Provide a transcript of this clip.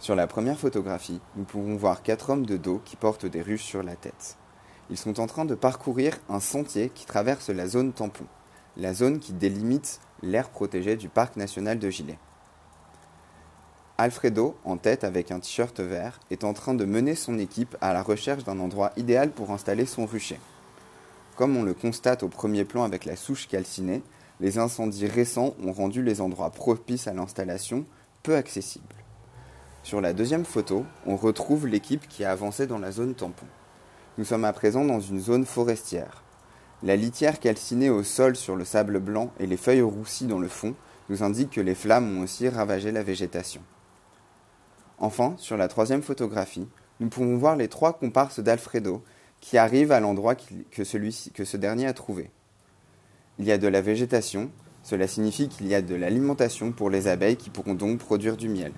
Sur la première photographie, nous pouvons voir quatre hommes de dos qui portent des ruches sur la tête. Ils sont en train de parcourir un sentier qui traverse la zone tampon, la zone qui délimite l'aire protégée du parc national de Gilet. Alfredo, en tête avec un t-shirt vert, est en train de mener son équipe à la recherche d'un endroit idéal pour installer son rucher. Comme on le constate au premier plan avec la souche calcinée, les incendies récents ont rendu les endroits propices à l'installation peu accessibles. Sur la deuxième photo, on retrouve l'équipe qui a avancé dans la zone tampon. Nous sommes à présent dans une zone forestière. La litière calcinée au sol sur le sable blanc et les feuilles roussies dans le fond nous indiquent que les flammes ont aussi ravagé la végétation. Enfin, sur la troisième photographie, nous pouvons voir les trois comparses d'Alfredo qui arrivent à l'endroit que, que ce dernier a trouvé. Il y a de la végétation, cela signifie qu'il y a de l'alimentation pour les abeilles qui pourront donc produire du miel.